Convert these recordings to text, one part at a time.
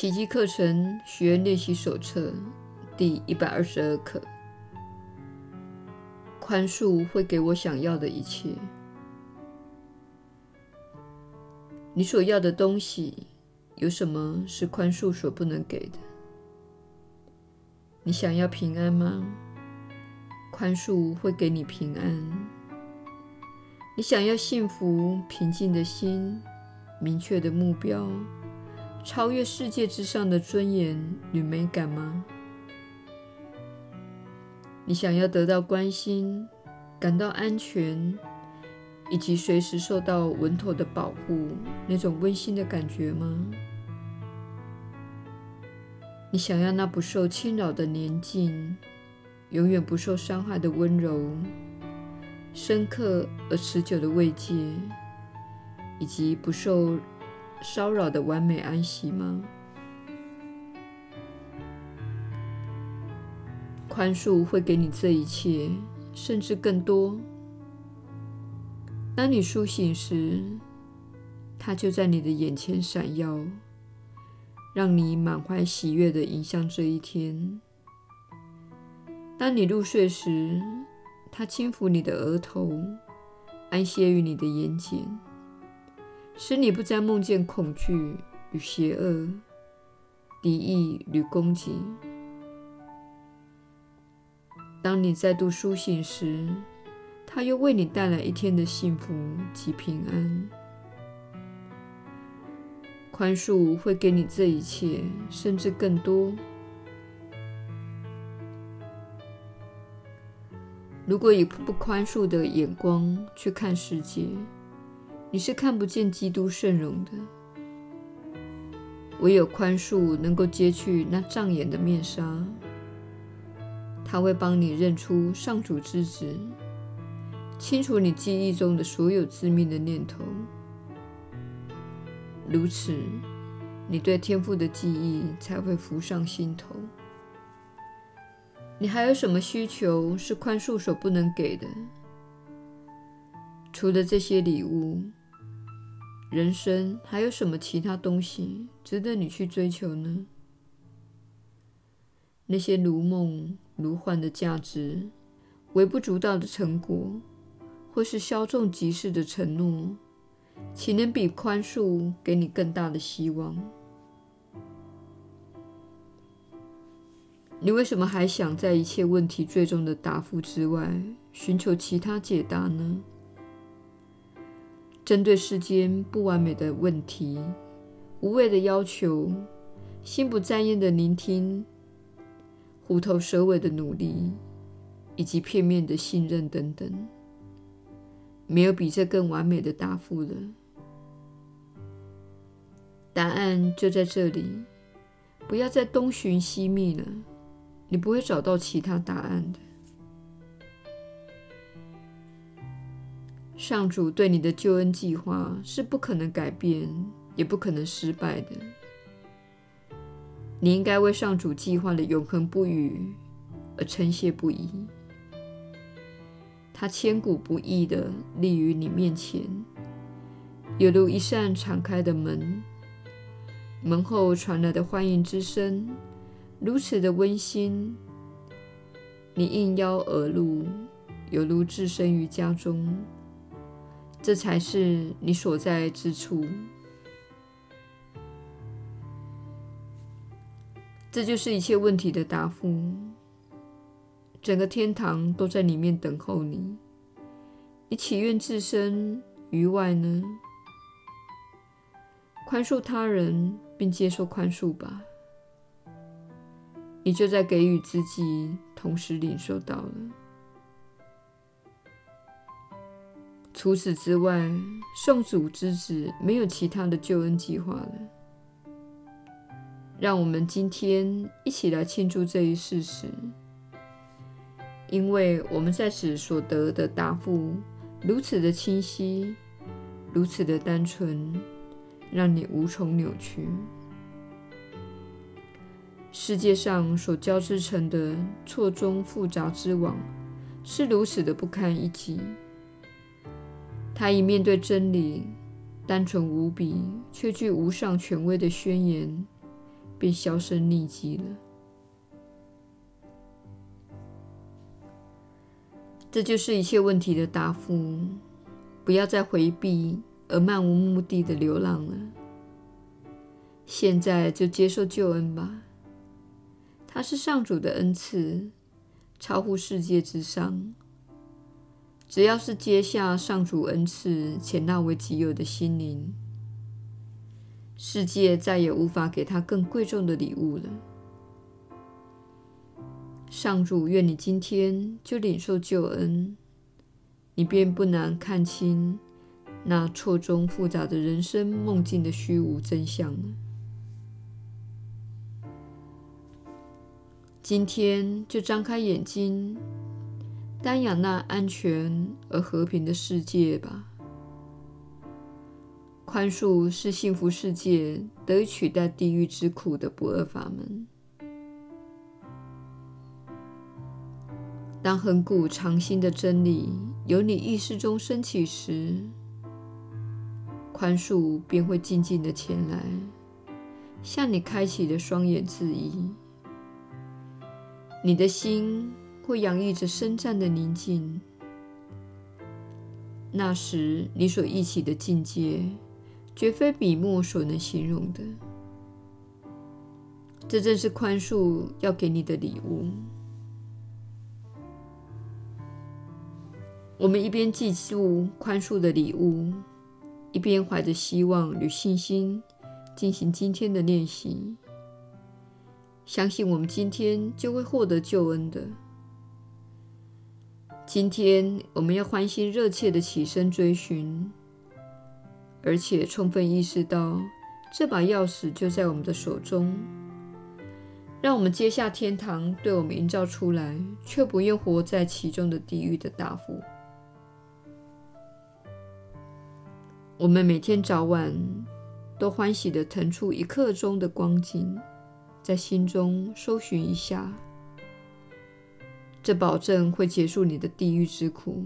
奇迹课程许愿练习手册第一百二十二课：宽恕会给我想要的一切。你所要的东西，有什么是宽恕所不能给的？你想要平安吗？宽恕会给你平安。你想要幸福、平静的心、明确的目标、超越世界之上的尊严与美感吗？你想要得到关心、感到安全，以及随时受到稳妥的保护，那种温馨的感觉吗？你想要那不受侵扰的宁静，永远不受伤害的温柔，深刻而持久的慰藉，以及不受骚扰的完美安息吗？宽恕会给你这一切，甚至更多。当你苏醒时，它就在你的眼前闪耀，让你满怀喜悦地迎向这一天。当你入睡时，它轻抚你的额头，安歇于你的眼睑，使你不再梦见恐惧与邪恶、敌意与攻击。当你再度苏醒时，它又为你带来一天的幸福及平安。宽恕会给你这一切，甚至更多。如果以不宽恕的眼光去看世界，你是看不见基督圣容的。唯有宽恕能够揭去那障眼的面纱。它会帮你认出上主之子，清除你记忆中的所有致命的念头。如此，你对天父的记忆才会浮上心头。你还有什么需求是宽恕所不能给的？除了这些礼物，人生还有什么其他东西值得你去追求呢？那些如梦如幻的价值、微不足道的成果，或是稍纵即逝的承诺，岂能比宽恕给你更大的希望？你为什么还想在一切问题最终的答复之外寻求其他解答呢？针对世间不完美的问题、无谓的要求、心不在焉的聆听、虎头蛇尾的努力，以及片面的信任等等，没有比这更完美的答复了。答案就在这里，不要再东寻西觅了。你不会找到其他答案的。上主对你的救恩计划是不可能改变，也不可能失败的。你应该为上主计划的永恒不渝而称谢不已。他千古不易地立于你面前，犹如一扇敞开的门，门后传来的欢迎之声。如此的温馨，你应邀而入，犹如置身于家中。这才是你所在之处。这就是一切问题的答复。整个天堂都在里面等候你。你祈愿置身于外呢？宽恕他人，并接受宽恕吧。你就在给予自己，同时领受到了。除此之外，上主之子没有其他的救恩计划了。让我们今天一起来庆祝这一事实，因为我们在此所得的答复如此的清晰，如此的单纯，让你无从扭曲。世界上所交织成的错综复杂之网，是如此的不堪一击。他以面对真理，单纯无比却具无上权威的宣言，便销声匿迹了。这就是一切问题的答复。不要再回避而漫无目的的流浪了。现在就接受救恩吧，它是上主的恩赐，超乎世界之上。只要是接下上主恩赐且纳为己有的心灵，世界再也无法给他更贵重的礼物了。上主愿你今天就领受救恩，你便不难看清那错综复杂的人生梦境的虚无真相了。今天就张开眼睛，瞻仰那安全而和平的世界吧。宽恕是幸福世界得以取代地狱之苦的不二法门。当恒古常新的真理由你意识中升起时，宽恕便会静静地前来，向你开启的双眼致意。你的心会洋溢着深湛的宁静。那时，你所忆起的境界，绝非笔墨所能形容的。这正是宽恕要给你的礼物。我们一边记住宽恕的礼物，一边怀着希望与信心进行今天的练习。相信我们今天就会获得救恩的。今天我们要欢欣热切地起身追寻，而且充分意识到这把钥匙就在我们的手中。让我们接下天堂对我们营造出来，却不愿活在其中的地狱的答复。我们每天早晚都欢喜的腾出一刻钟的光景，在心中搜寻一下，这保证会结束你的地狱之苦。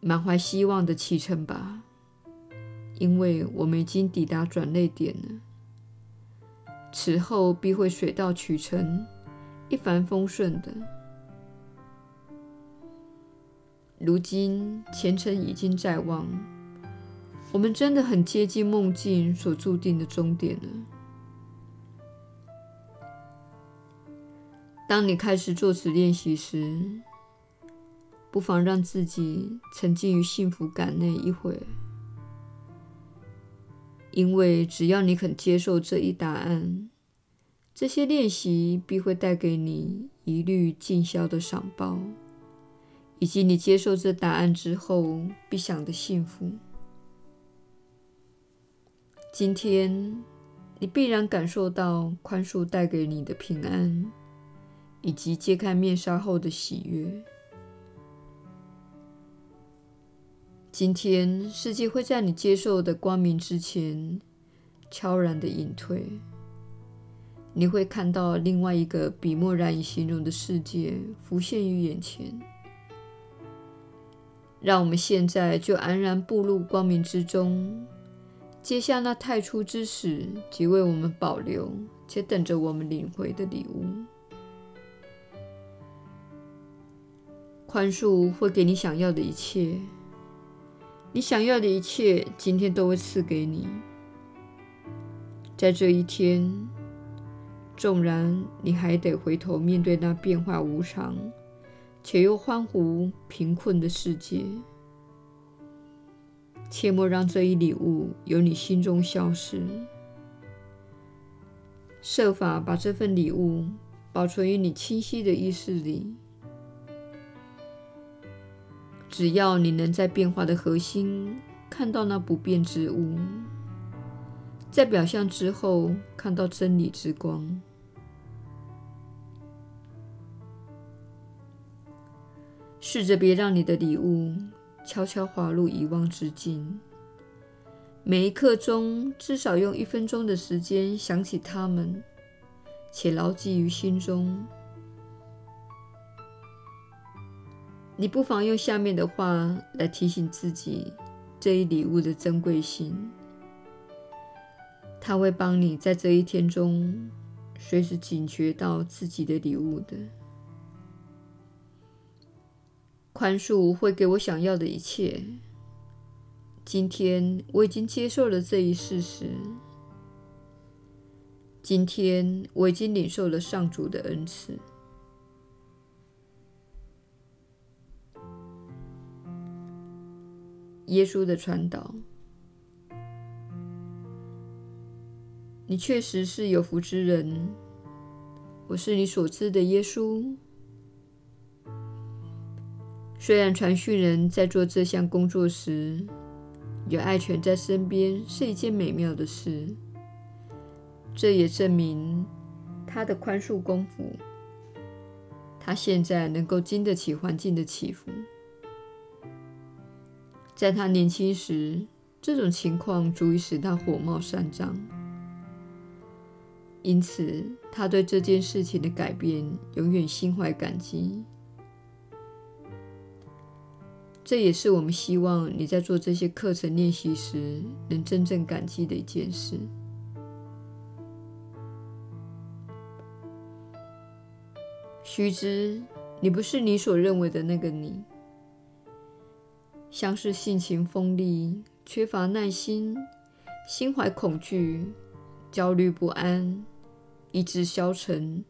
满怀希望的启程吧，因为我们已经抵达转捩点了。此后必会水到渠成，一帆风顺的。如今前程已经在望，我们真的很接近梦境所注定的终点了。当你开始做此练习时，不妨让自己沉浸于幸福感内一会，因为只要你肯接受这一答案，这些练习必会带给你一律尽消的赏报。以及你接受这答案之后必享的幸福。今天，你必然感受到宽恕带给你的平安，以及揭开面纱后的喜悦。今天，世界会在你接受的光明之前悄然的隐退。你会看到另外一个笔墨难以形容的世界浮现于眼前。让我们现在就安然步入光明之中，接下那太初之始即为我们保留且等着我们领回的礼物。宽恕会给你想要的一切，你想要的一切今天都会赐给你。在这一天，纵然你还得回头面对那变化无常，且又欢呼贫困的世界，切莫让这一礼物由你心中消失。设法把这份礼物保存于你清晰的意识里。只要你能在变化的核心看到那不变之物，在表象之后看到真理之光。试着别让你的礼物悄悄滑入遗忘之境。每一刻钟，至少用一分钟的时间想起他们，且牢记于心中。你不妨用下面的话来提醒自己这一礼物的珍贵性。他会帮你在这一天中随时警觉到自己的礼物的。宽恕会给我想要的一切。今天我已经接受了这一事实。今天我已经领受了上主的恩赐。耶稣的传导，你确实是有福之人。我是你所知的耶稣。虽然传讯人在做这项工作时，有爱犬在身边是一件美妙的事，这也证明他的宽恕功夫。他现在能够经得起环境的起伏。在他年轻时，这种情况足以使他火冒三丈，因此他对这件事情的改变永远心怀感激。这也是我们希望你在做这些课程练习时能真正感激的一件事。须知，你不是你所认为的那个你，像是性情锋利、缺乏耐心、心怀恐惧、焦虑不安、意志消沉、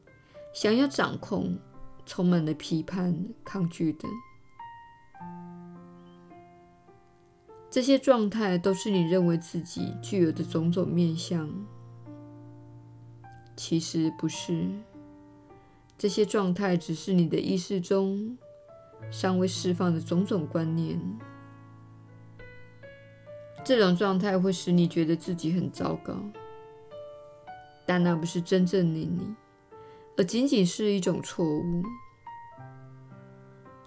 想要掌控、充满了批判、抗拒等。这些状态都是你认为自己具有的种种面向，其实不是。这些状态只是你的意识中尚未释放的种种观念。这种状态会使你觉得自己很糟糕，但那不是真正的你，而仅仅是一种错误。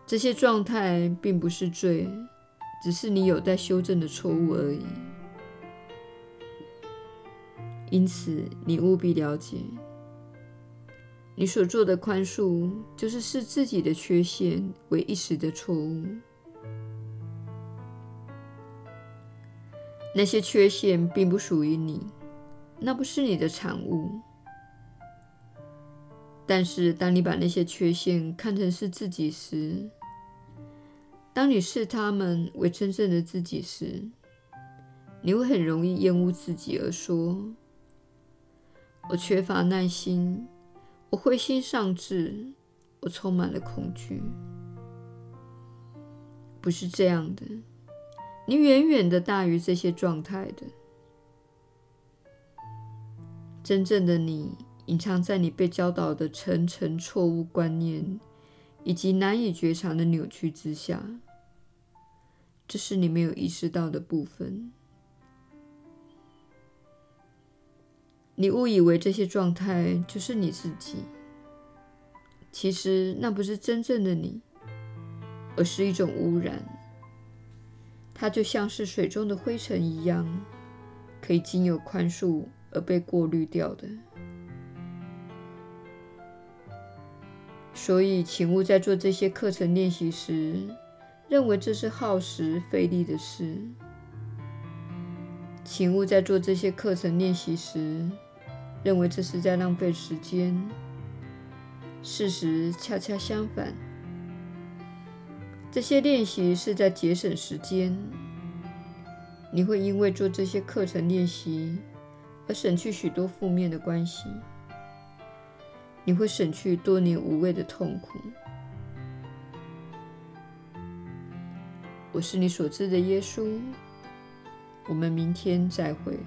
这些状态并不是罪。只是你有待修正的错误而已。因此，你务必了解，你所做的宽恕，就是视自己的缺陷为一时的错误。那些缺陷并不属于你，那不是你的产物。但是，当你把那些缺陷看成是自己时，当你视他们为真正的自己时，你会很容易厌恶自己，而说：“我缺乏耐心，我灰心丧志，我充满了恐惧。”不是这样的，你远远的大于这些状态的。真正的你隐藏在你被教导的层层错误观念以及难以觉察的扭曲之下。这是你没有意识到的部分。你误以为这些状态就是你自己，其实那不是真正的你，而是一种污染。它就像是水中的灰尘一样，可以经由宽恕而被过滤掉的。所以，请勿在做这些课程练习时，认为这是耗时费力的事，请勿在做这些课程练习时认为这是在浪费时间。事实恰恰相反，这些练习是在节省时间。你会因为做这些课程练习而省去许多负面的关系，你会省去多年无谓的痛苦。我是你所知的耶稣。我们明天再会。